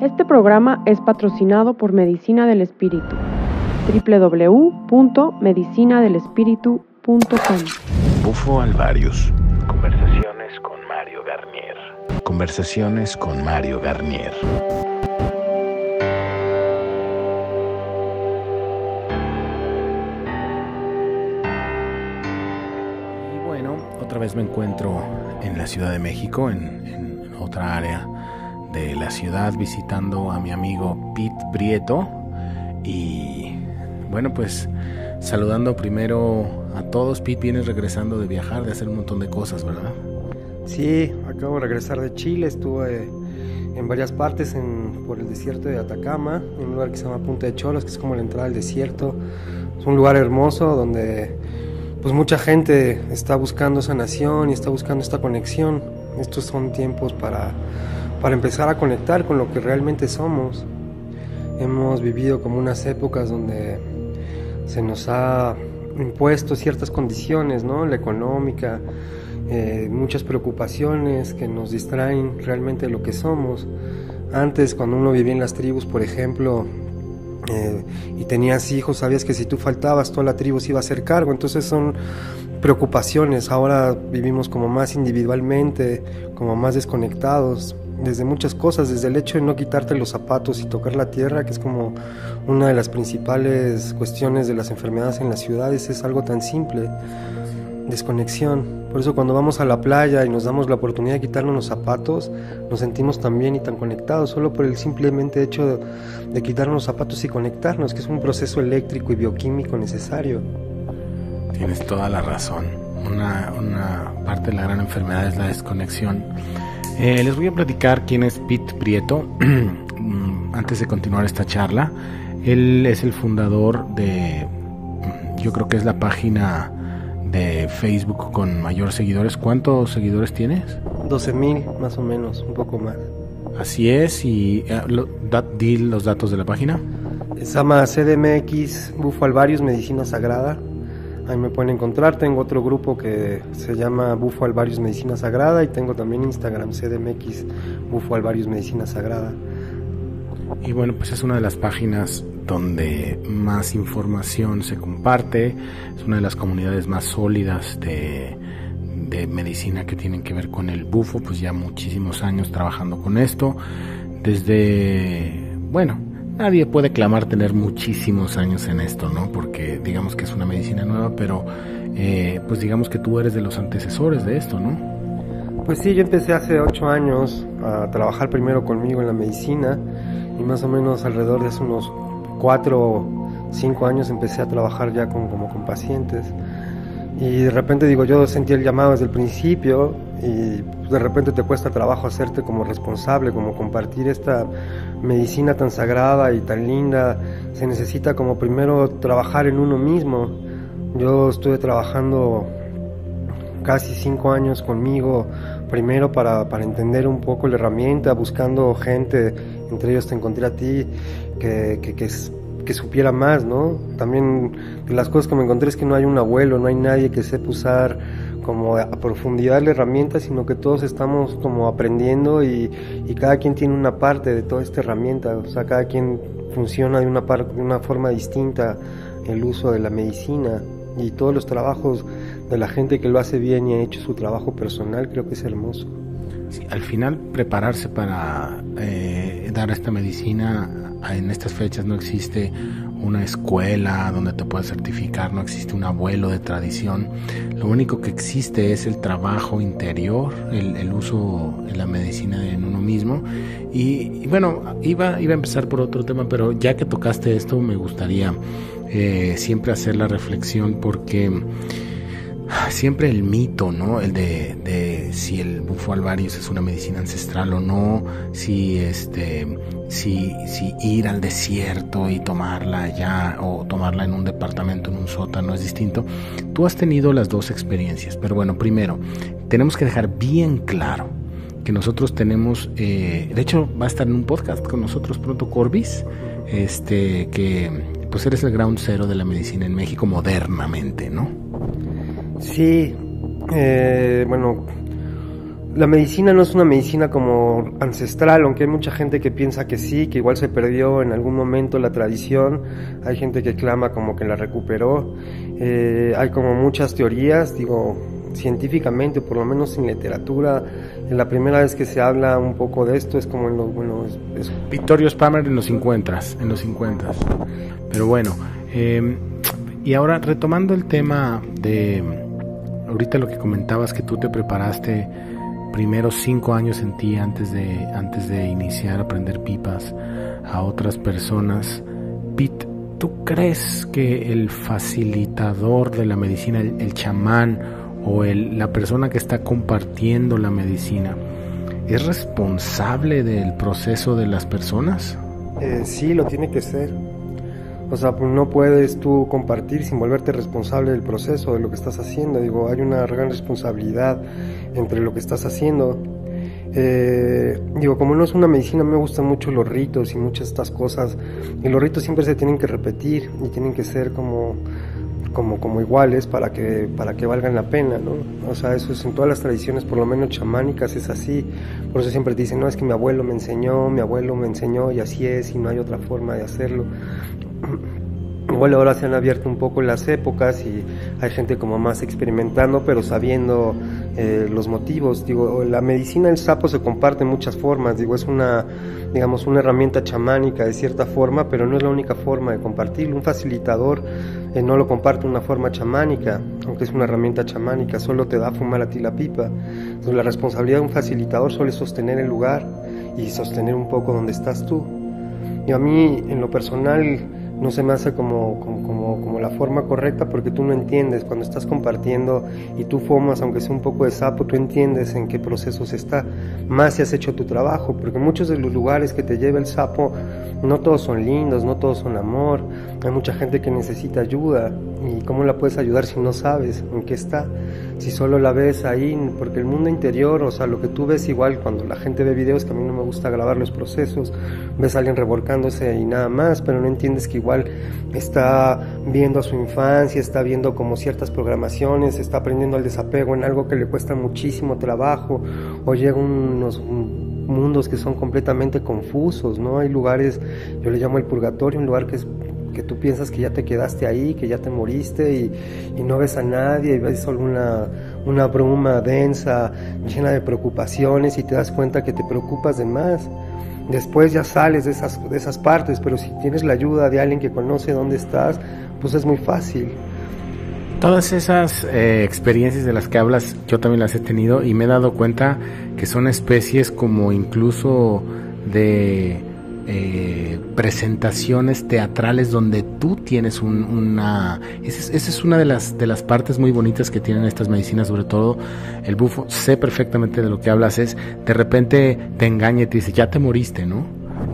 Este programa es patrocinado por Medicina del Espíritu. www.medicinadelespíritu.com Bufo Alvarius. Conversaciones con Mario Garnier. Conversaciones con Mario Garnier. Y bueno, otra vez me encuentro en la Ciudad de México, en, en otra área de la ciudad, visitando a mi amigo Pete Prieto. Y bueno, pues saludando primero a todos. Pete, vienes regresando de viajar, de hacer un montón de cosas, ¿verdad? Sí, acabo de regresar de Chile, estuve en varias partes en, por el desierto de Atacama, en un lugar que se llama Punta de Cholos, que es como la entrada al desierto. Es un lugar hermoso donde pues mucha gente está buscando sanación y está buscando esta conexión. Estos son tiempos para, para empezar a conectar con lo que realmente somos. Hemos vivido como unas épocas donde se nos ha impuesto ciertas condiciones, ¿no? La económica, eh, muchas preocupaciones que nos distraen realmente de lo que somos. Antes, cuando uno vivía en las tribus, por ejemplo, eh, y tenías hijos, sabías que si tú faltabas, toda la tribu se iba a hacer cargo. Entonces son preocupaciones. Ahora vivimos como más individualmente, como más desconectados, desde muchas cosas, desde el hecho de no quitarte los zapatos y tocar la tierra, que es como una de las principales cuestiones de las enfermedades en las ciudades, es algo tan simple, desconexión. Por eso cuando vamos a la playa y nos damos la oportunidad de quitarnos los zapatos, nos sentimos tan bien y tan conectados, solo por el simplemente hecho de, quitarnos los zapatos y conectarnos, que es un proceso eléctrico y bioquímico necesario. Tienes toda la razón. Una parte de la gran enfermedad es la desconexión. Eh, les voy a platicar quién es Pete Prieto antes de continuar esta charla. Él es el fundador de, yo creo que es la página de Facebook con mayor seguidores. ¿Cuántos seguidores tienes? 12 mil más o menos, un poco más. Así es, y eh, lo, da, di los datos de la página. Se llama CDMX Bufo Alvarius Medicina Sagrada. Ahí me pueden encontrar. Tengo otro grupo que se llama Bufo Alvarius Medicina Sagrada y tengo también Instagram CDMX Bufo Alvarius Medicina Sagrada. Y bueno, pues es una de las páginas donde más información se comparte. Es una de las comunidades más sólidas de, de medicina que tienen que ver con el bufo, pues ya muchísimos años trabajando con esto. Desde, bueno, nadie puede clamar tener muchísimos años en esto, ¿no? Porque digamos que es una medicina nueva, pero eh, pues digamos que tú eres de los antecesores de esto, ¿no? Pues sí, yo empecé hace ocho años a trabajar primero conmigo en la medicina y más o menos alrededor de hace unos cuatro cinco años empecé a trabajar ya con, como con pacientes. Y de repente digo, yo sentí el llamado desde el principio y de repente te cuesta trabajo hacerte como responsable, como compartir esta medicina tan sagrada y tan linda. Se necesita como primero trabajar en uno mismo. Yo estuve trabajando casi cinco años conmigo, primero para, para entender un poco la herramienta, buscando gente, entre ellos te encontré a ti, que, que, que que supiera más, ¿no? También de las cosas que me encontré es que no hay un abuelo, no hay nadie que sepa usar como a profundidad la herramienta, sino que todos estamos como aprendiendo y, y, cada quien tiene una parte de toda esta herramienta, o sea, cada quien funciona de una, de una forma distinta el uso de la medicina y todos los trabajos de la gente que lo hace bien y ha hecho su trabajo personal, creo que es hermoso. Sí, al final prepararse para eh, dar esta medicina en estas fechas no existe una escuela donde te puedas certificar, no existe un abuelo de tradición. Lo único que existe es el trabajo interior, el, el uso de la medicina en uno mismo. Y, y, bueno, iba, iba a empezar por otro tema, pero ya que tocaste esto, me gustaría eh, siempre hacer la reflexión porque siempre el mito, ¿no? El de, de, si el bufo alvarius es una medicina ancestral o no, si este, si, si ir al desierto y tomarla allá o tomarla en un departamento, en un sótano es distinto. Tú has tenido las dos experiencias, pero bueno, primero, tenemos que dejar bien claro que nosotros tenemos, eh, de hecho va a estar en un podcast con nosotros pronto Corbis, este, que pues eres el ground zero de la medicina en México modernamente, ¿no? Sí, eh, bueno, la medicina no es una medicina como ancestral, aunque hay mucha gente que piensa que sí, que igual se perdió en algún momento la tradición, hay gente que clama como que la recuperó, eh, hay como muchas teorías, digo, científicamente, por lo menos en literatura, la primera vez que se habla un poco de esto es como en los... Bueno, es, Victorio Spammer en los 50, en los 50. Pero bueno, eh, y ahora retomando el tema de, ahorita lo que comentabas que tú te preparaste primeros cinco años en ti antes de, antes de iniciar a aprender pipas a otras personas. Pete, ¿tú crees que el facilitador de la medicina, el, chamán o el, la persona que está compartiendo la medicina, es responsable del proceso de las personas? Eh, sí, lo tiene que ser. O sea, pues no puedes tú compartir sin volverte responsable del proceso, de lo que estás haciendo. Digo, hay una gran responsabilidad entre lo que estás haciendo. Eh, digo, como no es una medicina, me gustan mucho los ritos y muchas de estas cosas. Y los ritos siempre se tienen que repetir y tienen que ser como, como, como iguales para que, para que valgan la pena, ¿no? O sea, eso es en todas las tradiciones, por lo menos chamánicas, es así. Por eso siempre dicen, no, es que mi abuelo me enseñó, mi abuelo me enseñó y así es y no hay otra forma de hacerlo. Igual ahora se han abierto un poco las épocas y hay gente como más experimentando, pero sabiendo eh, los motivos. Digo, la medicina del sapo se comparte en muchas formas. Digo, es una, digamos, una herramienta chamánica de cierta forma, pero no es la única forma de compartirlo. Un facilitador eh, no lo comparte de una forma chamánica, aunque es una herramienta chamánica, solo te da fumar a ti la pipa. Entonces, la responsabilidad de un facilitador solo es sostener el lugar y sostener un poco donde estás tú. Y a mí, en lo personal, no se me hace como, como, como, la forma correcta porque tú no entiendes. Cuando estás compartiendo y tú fumas, aunque sea un poco de sapo, tú entiendes en qué procesos está. Más si has hecho tu trabajo, porque muchos de los lugares que te lleva el sapo, no todos son lindos, no todos son amor. Hay mucha gente que necesita ayuda. ¿Y cómo la puedes ayudar si no sabes en qué está? Si solo la ves ahí, porque el mundo interior, o sea, lo que tú ves igual cuando la gente ve videos, que a mí no me gusta grabar los procesos, ves a alguien revolcándose y nada más, pero no entiendes que igual está viendo a su infancia, está viendo como ciertas programaciones, está aprendiendo el desapego en algo que le cuesta muchísimo trabajo, o llega unos mundos que son completamente confusos, ¿no? Hay lugares, yo le llamo el purgatorio, un lugar que es que tú piensas que ya te quedaste ahí, que ya te moriste y, no ves a nadie y ves solo una, una bruma densa, llena de preocupaciones y te das cuenta que te preocupas de más. Después ya sales de esas, de esas partes, pero si tienes la ayuda de alguien que conoce dónde estás, pues es muy fácil. Todas esas eh, experiencias de las que hablas, yo también las he tenido y me he dado cuenta que son especies como incluso de eh, presentaciones teatrales donde tú tienes una... Esa es, una de las, de las partes muy bonitas que tienen estas medicinas, sobre todo el bufo. Sé perfectamente de lo que hablas, es de repente te engaña y te dice, ya te moriste, ¿no?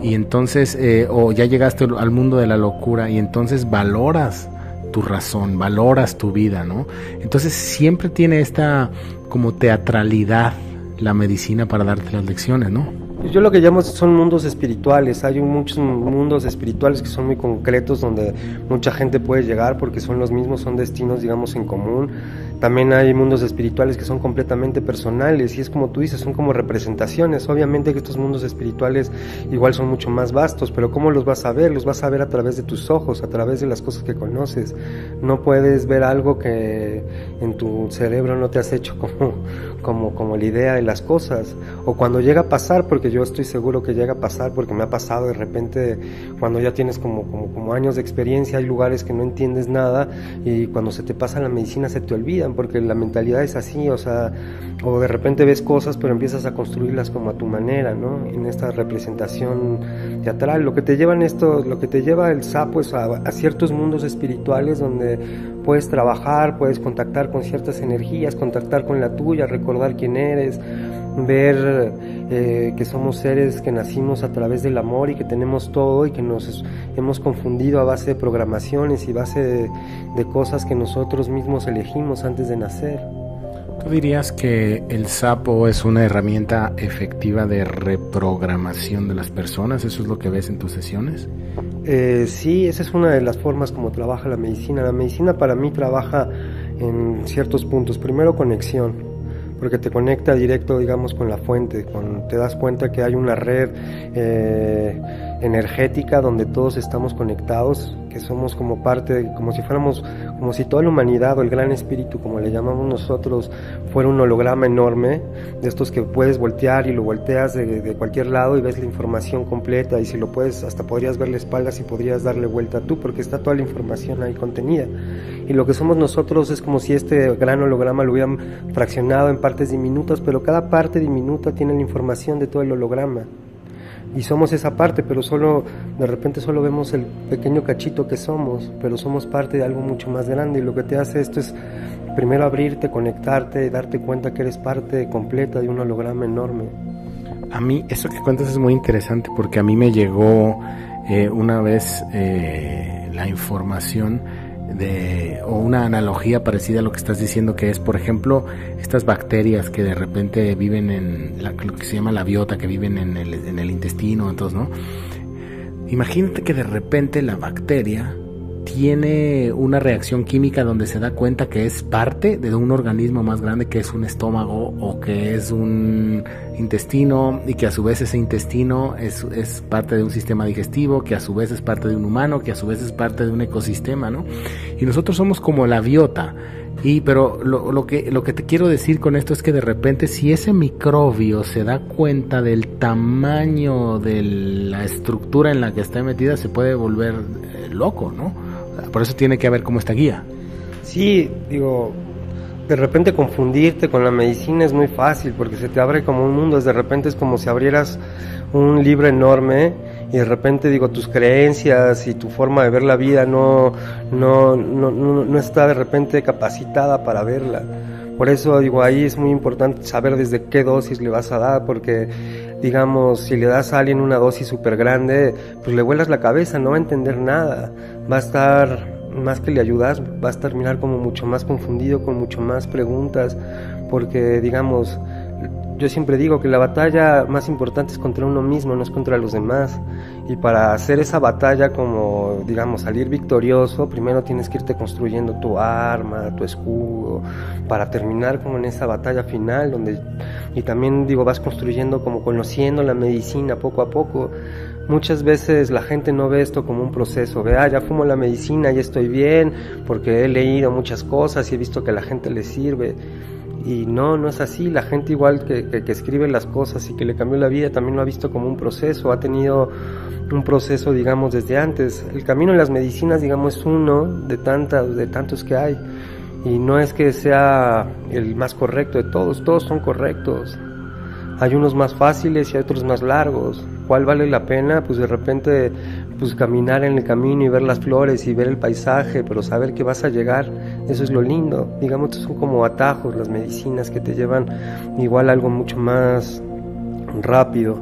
Y entonces, eh, o ya llegaste al mundo de la locura y entonces valoras tu razón, valoras tu vida, ¿no? Entonces siempre tiene esta como teatralidad la medicina para darte las lecciones, ¿no? Yo lo que llamo son mundos espirituales. Hay muchos mundos espirituales que son muy concretos donde mucha gente puede llegar porque son los mismos, son destinos, digamos, en común. También hay mundos espirituales que son completamente personales y es como tú dices, son como representaciones. Obviamente que estos mundos espirituales igual son mucho más vastos, pero ¿cómo los vas a ver? Los vas a ver a través de tus ojos, a través de las cosas que conoces. No puedes ver algo que en tu cerebro no te has hecho como, como, como la idea de las cosas. O cuando llega a pasar, porque yo estoy seguro que llega a pasar, porque me ha pasado de repente cuando ya tienes como, como, como años de experiencia, hay lugares que no entiendes nada y cuando se te pasa la medicina se te olvida porque la mentalidad es así, o sea, o de repente ves cosas, pero empiezas a construirlas como a tu manera, ¿no? En esta representación teatral. Lo que te lleva esto, lo que te lleva el sapo es a, ciertos mundos espirituales donde puedes trabajar, puedes contactar con ciertas energías, contactar con la tuya, recordar quién eres, ver eh, que somos seres que nacimos a través del amor y que tenemos todo y que nos hemos confundido a base de programaciones y base de cosas que nosotros mismos elegimos antes de nacer. ¿Tú dirías que el sapo es una herramienta efectiva de reprogramación de las personas? ¿Eso es lo que ves en tus sesiones? Eh, sí, esa es una de las formas como trabaja la medicina. La medicina para mí trabaja en ciertos puntos. Primero, conexión porque te conecta directo, digamos, con la fuente, con, te das cuenta que hay una red eh, energética donde todos estamos conectados, que somos como parte, como si fuéramos, como si toda la humanidad o el gran espíritu, como le llamamos nosotros, fuera un holograma enorme, de estos que puedes voltear y lo volteas de, de cualquier lado y ves la información completa y si lo puedes, hasta podrías ver la espalda si podrías darle vuelta tú, porque está toda la información ahí contenida. Y lo que somos nosotros es como si este gran holograma lo hubieran fraccionado en partes diminutas, pero cada parte diminuta tiene la información de todo el holograma y somos esa parte, pero solo de repente solo vemos el pequeño cachito que somos, pero somos parte de algo mucho más grande y lo que te hace esto es primero abrirte, conectarte, darte cuenta que eres parte completa de un holograma enorme. A mí eso que cuentas es muy interesante porque a mí me llegó eh, una vez eh, la información de, o una analogía parecida a lo que estás diciendo, que es, por ejemplo, estas bacterias que de repente viven en la, lo que se llama la biota, que viven en el, en el intestino, entonces, ¿no? Imagínate que de repente la bacteria tiene una reacción química donde se da cuenta que es parte de un organismo más grande que es un estómago o que es un intestino y que a su vez ese intestino es, es, parte de un sistema digestivo, que a su vez es parte de un humano, que a su vez es parte de un ecosistema, ¿no? Y nosotros somos como la biota. Y pero lo, lo, que, lo que te quiero decir con esto es que de repente si ese microbio se da cuenta del tamaño de la estructura en la que está metida, se puede volver eh, loco, ¿no? Por eso tiene que haber como esta guía. Sí, digo, de repente confundirte con la medicina es muy fácil porque se te abre como un mundo, de repente es como si abrieras un libro enorme y de repente digo tus creencias y tu forma de ver la vida no, no, no, no, no está de repente capacitada para verla. Por eso digo, ahí es muy importante saber desde qué dosis le vas a dar, porque digamos, si le das a alguien una dosis súper grande, pues le vuelas la cabeza, no va a entender nada, va a estar, más que le ayudas, va a terminar como mucho más confundido, con mucho más preguntas, porque digamos, yo siempre digo que la batalla más importante es contra uno mismo, no es contra los demás. Y para hacer esa batalla como, digamos, salir victorioso, primero tienes que irte construyendo tu arma, tu escudo, para terminar como en esa batalla final, donde, y también digo, vas construyendo como conociendo la medicina poco a poco. Muchas veces la gente no ve esto como un proceso, ve, ah, ya fumo la medicina, ya estoy bien, porque he leído muchas cosas y he visto que a la gente le sirve y no, no es así. La gente igual que, que, que, escribe las cosas y que le cambió la vida también lo ha visto como un proceso, ha tenido un proceso, digamos, desde antes. El camino en las medicinas, digamos, es uno de, tantas, de tantos que hay. Y no es que sea el más correcto de todos, todos son correctos. Hay unos más fáciles y hay otros más largos. ¿Cuál vale la pena? Pues de repente pues caminar en el camino y ver las flores y ver el paisaje, pero saber que vas a llegar, eso es lo lindo. Digamos, son como atajos las medicinas que te llevan igual algo mucho más rápido,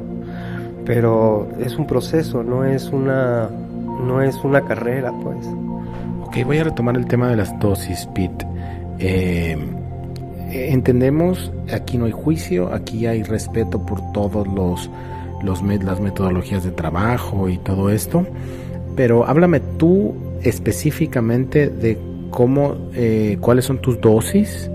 pero es un proceso, no es una no es una carrera, pues. Ok, voy a retomar el tema de las dosis, Pete. Eh, entendemos, aquí no hay juicio, aquí hay respeto por todos los los, las metodologías de trabajo y todo esto. Pero háblame tú específicamente de cómo, eh, cuáles son tus dosis.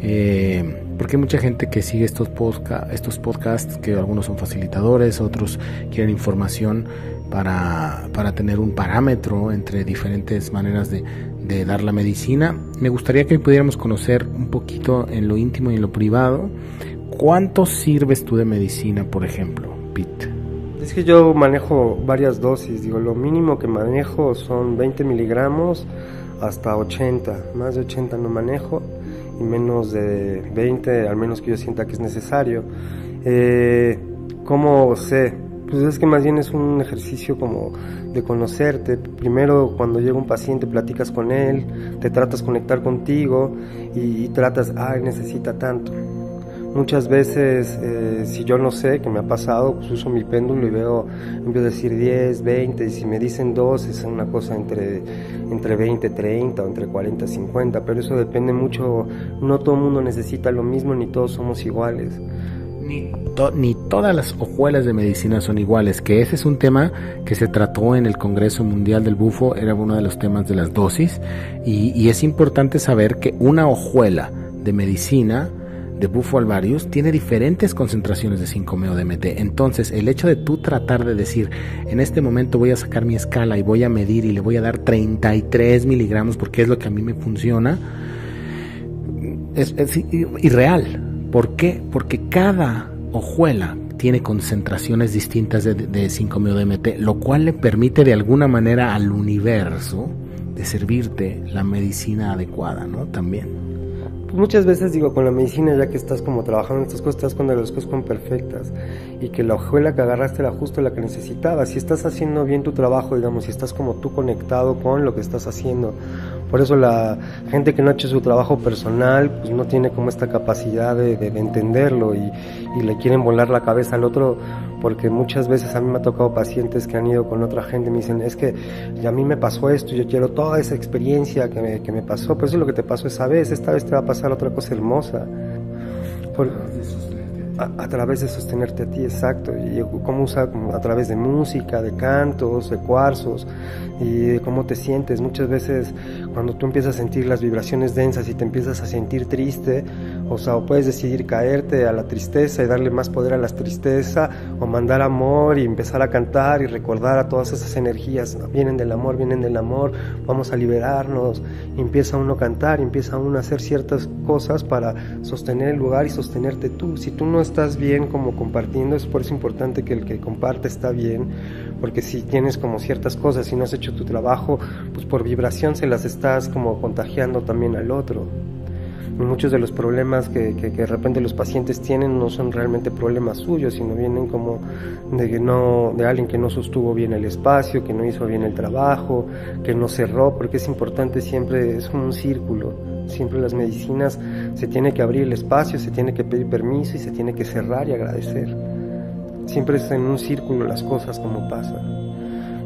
Eh, porque hay mucha gente que sigue estos, podca estos podcasts, que algunos son facilitadores, otros quieren información para, para tener un parámetro entre diferentes maneras de, de, dar la medicina. Me gustaría que pudiéramos conocer un poquito en lo íntimo y en lo privado. ¿Cuánto sirves tú de medicina, por ejemplo? Es que yo manejo varias dosis, digo, lo mínimo que manejo son 20 miligramos hasta 80, más de 80 no manejo y menos de 20 al menos que yo sienta que es necesario. Eh, ¿Cómo sé? Pues es que más bien es un ejercicio como de conocerte. Primero cuando llega un paciente platicas con él, te tratas conectar contigo y, y tratas, ay, necesita tanto Muchas veces, eh, si yo no sé, que me ha pasado, pues uso mi péndulo y veo, empiezo a decir 10, 20, y si me dicen 2, es una cosa entre, entre 20, 30 o entre 40, 50, pero eso depende mucho, no todo el mundo necesita lo mismo, ni todos somos iguales. Ni, to ni todas las hojuelas de medicina son iguales, que ese es un tema que se trató en el Congreso Mundial del Bufo, era uno de los temas de las dosis, y, y es importante saber que una hojuela de medicina, de bufo alvarius tiene diferentes concentraciones de 5-MeO-DMT. Entonces, el hecho de tú tratar de decir, en este momento voy a sacar mi escala y voy a medir y le voy a dar 33 miligramos porque es lo que a mí me funciona, es, irreal. ¿Por qué? Porque cada hojuela tiene concentraciones distintas de, de 5-MeO-DMT, lo cual le permite de alguna manera al universo de servirte la medicina adecuada, ¿no? También. Pues muchas veces digo, con la medicina, ya que estás como trabajando en estas cosas, estás con las cosas con perfectas y que la hojuela que agarraste era justo la que necesitabas. Si estás haciendo bien tu trabajo, digamos, si estás como tú conectado con lo que estás haciendo. Por eso la gente que no ha hecho su trabajo personal, pues no tiene como esta capacidad de, entenderlo y le quieren volar la cabeza al otro porque muchas veces a mí me ha tocado pacientes que han ido con otra gente y me dicen, es que a mí me pasó esto, yo quiero toda esa experiencia que me, que me pasó, pero eso es lo que te pasó esa vez, esta vez te va a pasar otra cosa hermosa. a, través de sostenerte a ti, exacto, y cómo usa a través de música, de cantos, de cuarzos, y cómo te sientes. Muchas veces cuando tú empiezas a sentir las vibraciones densas y te empiezas a sentir triste, o sea, o puedes decidir caerte a la tristeza y darle más poder a la tristeza, o mandar amor y empezar a cantar y recordar a todas esas energías. Vienen del amor, vienen del amor, vamos a liberarnos. Y empieza uno a cantar, empieza uno a hacer ciertas cosas para sostener el lugar y sostenerte tú. Si tú no estás bien como compartiendo, es por eso importante que el que comparte está bien, porque si tienes como ciertas cosas y no has hecho tu trabajo, pues por vibración se las estás como contagiando también al otro muchos de los problemas que, de repente los pacientes tienen no son realmente problemas suyos, sino vienen como de, que no, de alguien que no sostuvo bien el espacio, que no hizo bien el trabajo, que no cerró, porque es importante siempre, es un círculo. Siempre las medicinas se tiene que abrir el espacio, se tiene que pedir permiso y se tiene que cerrar y agradecer. Siempre es en un círculo las cosas como pasan.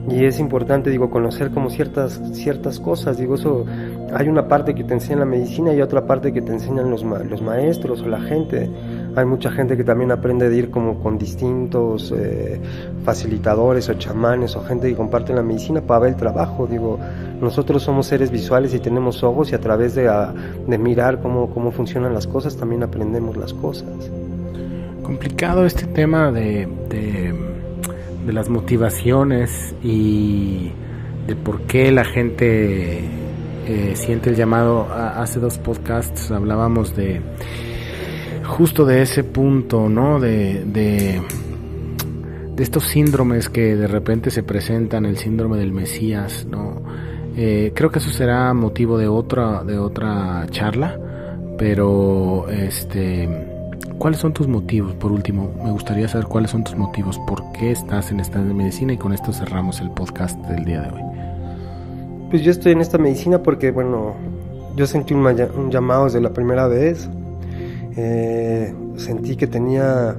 Y es importante digo conocer como ciertas ciertas cosas. Digo eso hay una parte que te enseña la medicina y otra parte que te enseñan los, los maestros o la gente. Hay mucha gente que también aprende de ir como con distintos eh, facilitadores o chamanes o gente que comparte la medicina para ver el trabajo. Digo nosotros somos seres visuales y tenemos ojos y a través de, de mirar cómo, cómo funcionan las cosas también aprendemos las cosas complicado este tema de de las motivaciones y de por qué la gente eh, siente el llamado. Hace dos podcasts hablábamos de justo de ese punto, ¿no? De, de, estos síndromes que de repente se presentan, el síndrome del Mesías, ¿no? Eh, creo que eso será motivo de otra, de otra charla, pero este ¿Cuáles son tus motivos? Por último, me gustaría saber cuáles son tus motivos, por qué estás en esta medicina y con esto cerramos el podcast del día de hoy. Pues yo estoy en esta medicina porque, bueno, yo sentí un, llamado desde la primera vez, eh, sentí que tenía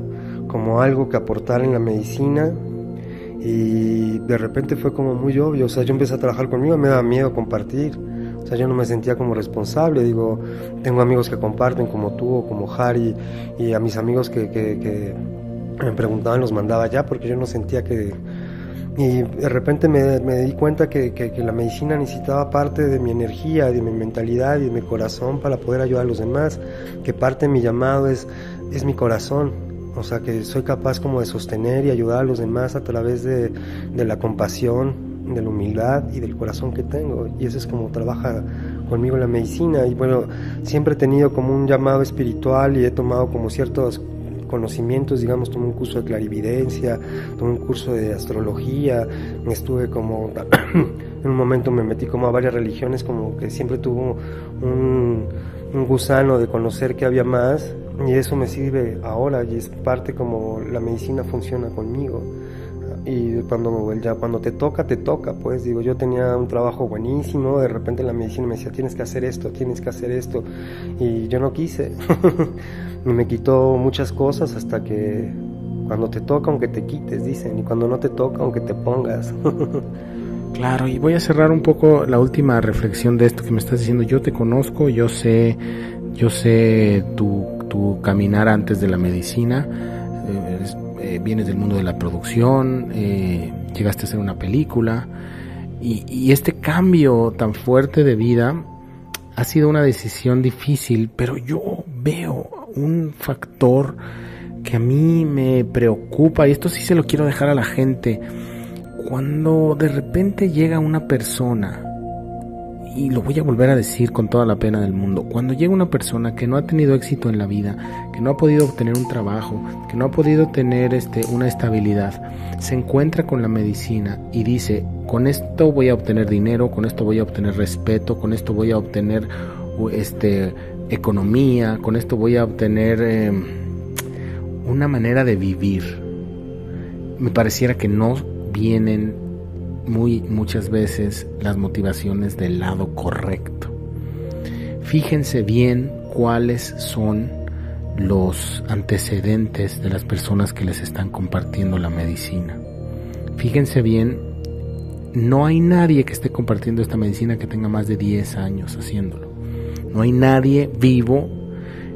como algo que aportar en la medicina y de repente fue como muy obvio, o sea, yo empecé a trabajar conmigo, me daba miedo compartir o sea, yo no me sentía como responsable, digo, tengo amigos que comparten como tú o como Harry y a mis amigos que, me preguntaban los mandaba ya porque yo no sentía que... Y de repente me, di cuenta que, que, la medicina necesitaba parte de mi energía, de mi mentalidad y de mi corazón para poder ayudar a los demás, que parte de mi llamado es, es mi corazón, o sea, que soy capaz como de sostener y ayudar a los demás a través de, de la compasión, de la humildad y del corazón que tengo. Y eso es como trabaja conmigo la medicina. Y bueno, siempre he tenido como un llamado espiritual y he tomado como ciertos conocimientos, digamos, tomé un curso de clarividencia, tomé un curso de astrología, estuve como, en un momento me metí como a varias religiones, como que siempre tuvo un, un gusano de conocer que había más y eso me sirve ahora y es parte como la medicina funciona conmigo y cuando ya cuando te toca te toca pues digo yo tenía un trabajo buenísimo de repente la medicina me decía tienes que hacer esto tienes que hacer esto y yo no quise y me quitó muchas cosas hasta que cuando te toca aunque te quites dicen y cuando no te toca aunque te pongas Claro, y voy a cerrar un poco la última reflexión de esto que me estás diciendo. Yo te conozco, yo sé, yo sé tu, tu caminar antes de la medicina. Eh, vienes del mundo de la producción, eh, llegaste a hacer una película y, este cambio tan fuerte de vida ha sido una decisión difícil, pero yo veo un factor que a mí me preocupa, y esto sí se lo quiero dejar a la gente, cuando de repente llega una persona, y lo voy a volver a decir con toda la pena del mundo, cuando llega una persona que no ha tenido éxito en la vida, que no ha podido obtener un trabajo, que no ha podido tener este, una estabilidad, se encuentra con la medicina y dice, con esto voy a obtener dinero, con esto voy a obtener respeto, con esto voy a obtener este, economía, con esto voy a obtener em, una manera de vivir. Me pareciera que no vienen muy muchas veces las motivaciones del lado correcto. Fíjense bien cuáles son los antecedentes de las personas que les están compartiendo la medicina. Fíjense bien, no hay nadie que esté compartiendo esta medicina que tenga más de 10 años haciéndolo. No hay nadie vivo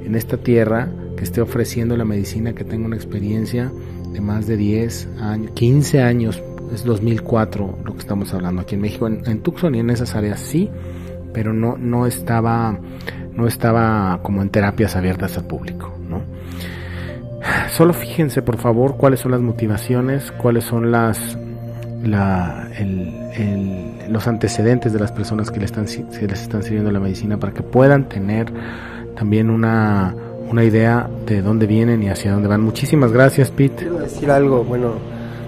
en esta tierra que esté ofreciendo la medicina que tenga una experiencia de más de 10 años, 15 años, es 2004 lo que estamos hablando aquí en México, en, Tucson y en esas áreas sí, pero no, no estaba no estaba como en terapias abiertas al público, ¿no? Solo fíjense por favor cuáles son las motivaciones, cuáles son las la, los antecedentes de las personas que les están, se les están sirviendo la medicina para que puedan tener también una, una idea de dónde vienen y hacia dónde van. Muchísimas gracias, Pete. Quiero decir algo, bueno,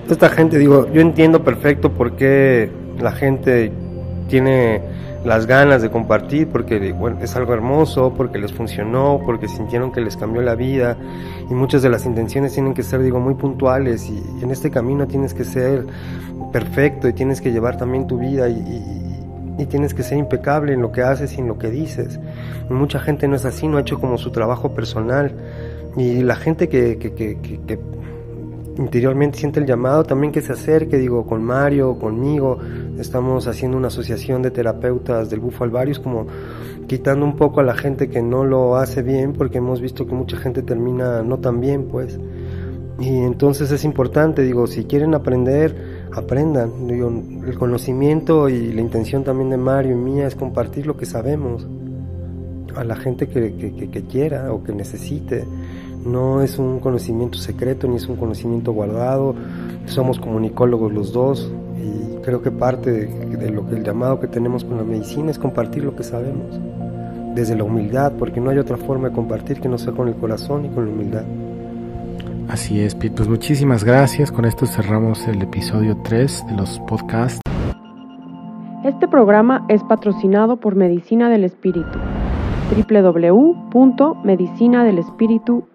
esta gente, digo, yo entiendo perfecto por qué la gente tiene las ganas de compartir porque es algo hermoso, porque les funcionó, porque sintieron que les cambió la vida y muchas de las intenciones tienen que ser, digo, muy puntuales y, en este camino tienes que ser perfecto y tienes que llevar también tu vida y, tienes que ser impecable en lo que haces y en lo que dices. mucha gente no es así, no ha hecho como su trabajo personal y la gente que, que interiormente siente el llamado, también que se acerque, digo, con Mario, conmigo, estamos haciendo una asociación de terapeutas del bufo alvarius, como quitando un poco a la gente que no lo hace bien, porque hemos visto que mucha gente termina no tan bien, pues. Y entonces es importante, digo, si quieren aprender, aprendan. Digo, el conocimiento y la intención también de Mario y mía es compartir lo que sabemos a la gente que, quiera o que necesite no es un conocimiento secreto ni es un conocimiento guardado, somos comunicólogos los dos y creo que parte de, lo que el llamado que tenemos con la medicina es compartir lo que sabemos, desde la humildad, porque no hay otra forma de compartir que no sea con el corazón y con la humildad. Así es, Pete. Pues muchísimas gracias. Con esto cerramos el episodio 3 de los podcasts. Este programa es patrocinado por Medicina del Espíritu www.medicinadelespíritu.com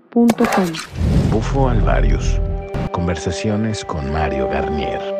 Bufo Alvarius. Conversaciones con Mario Garnier.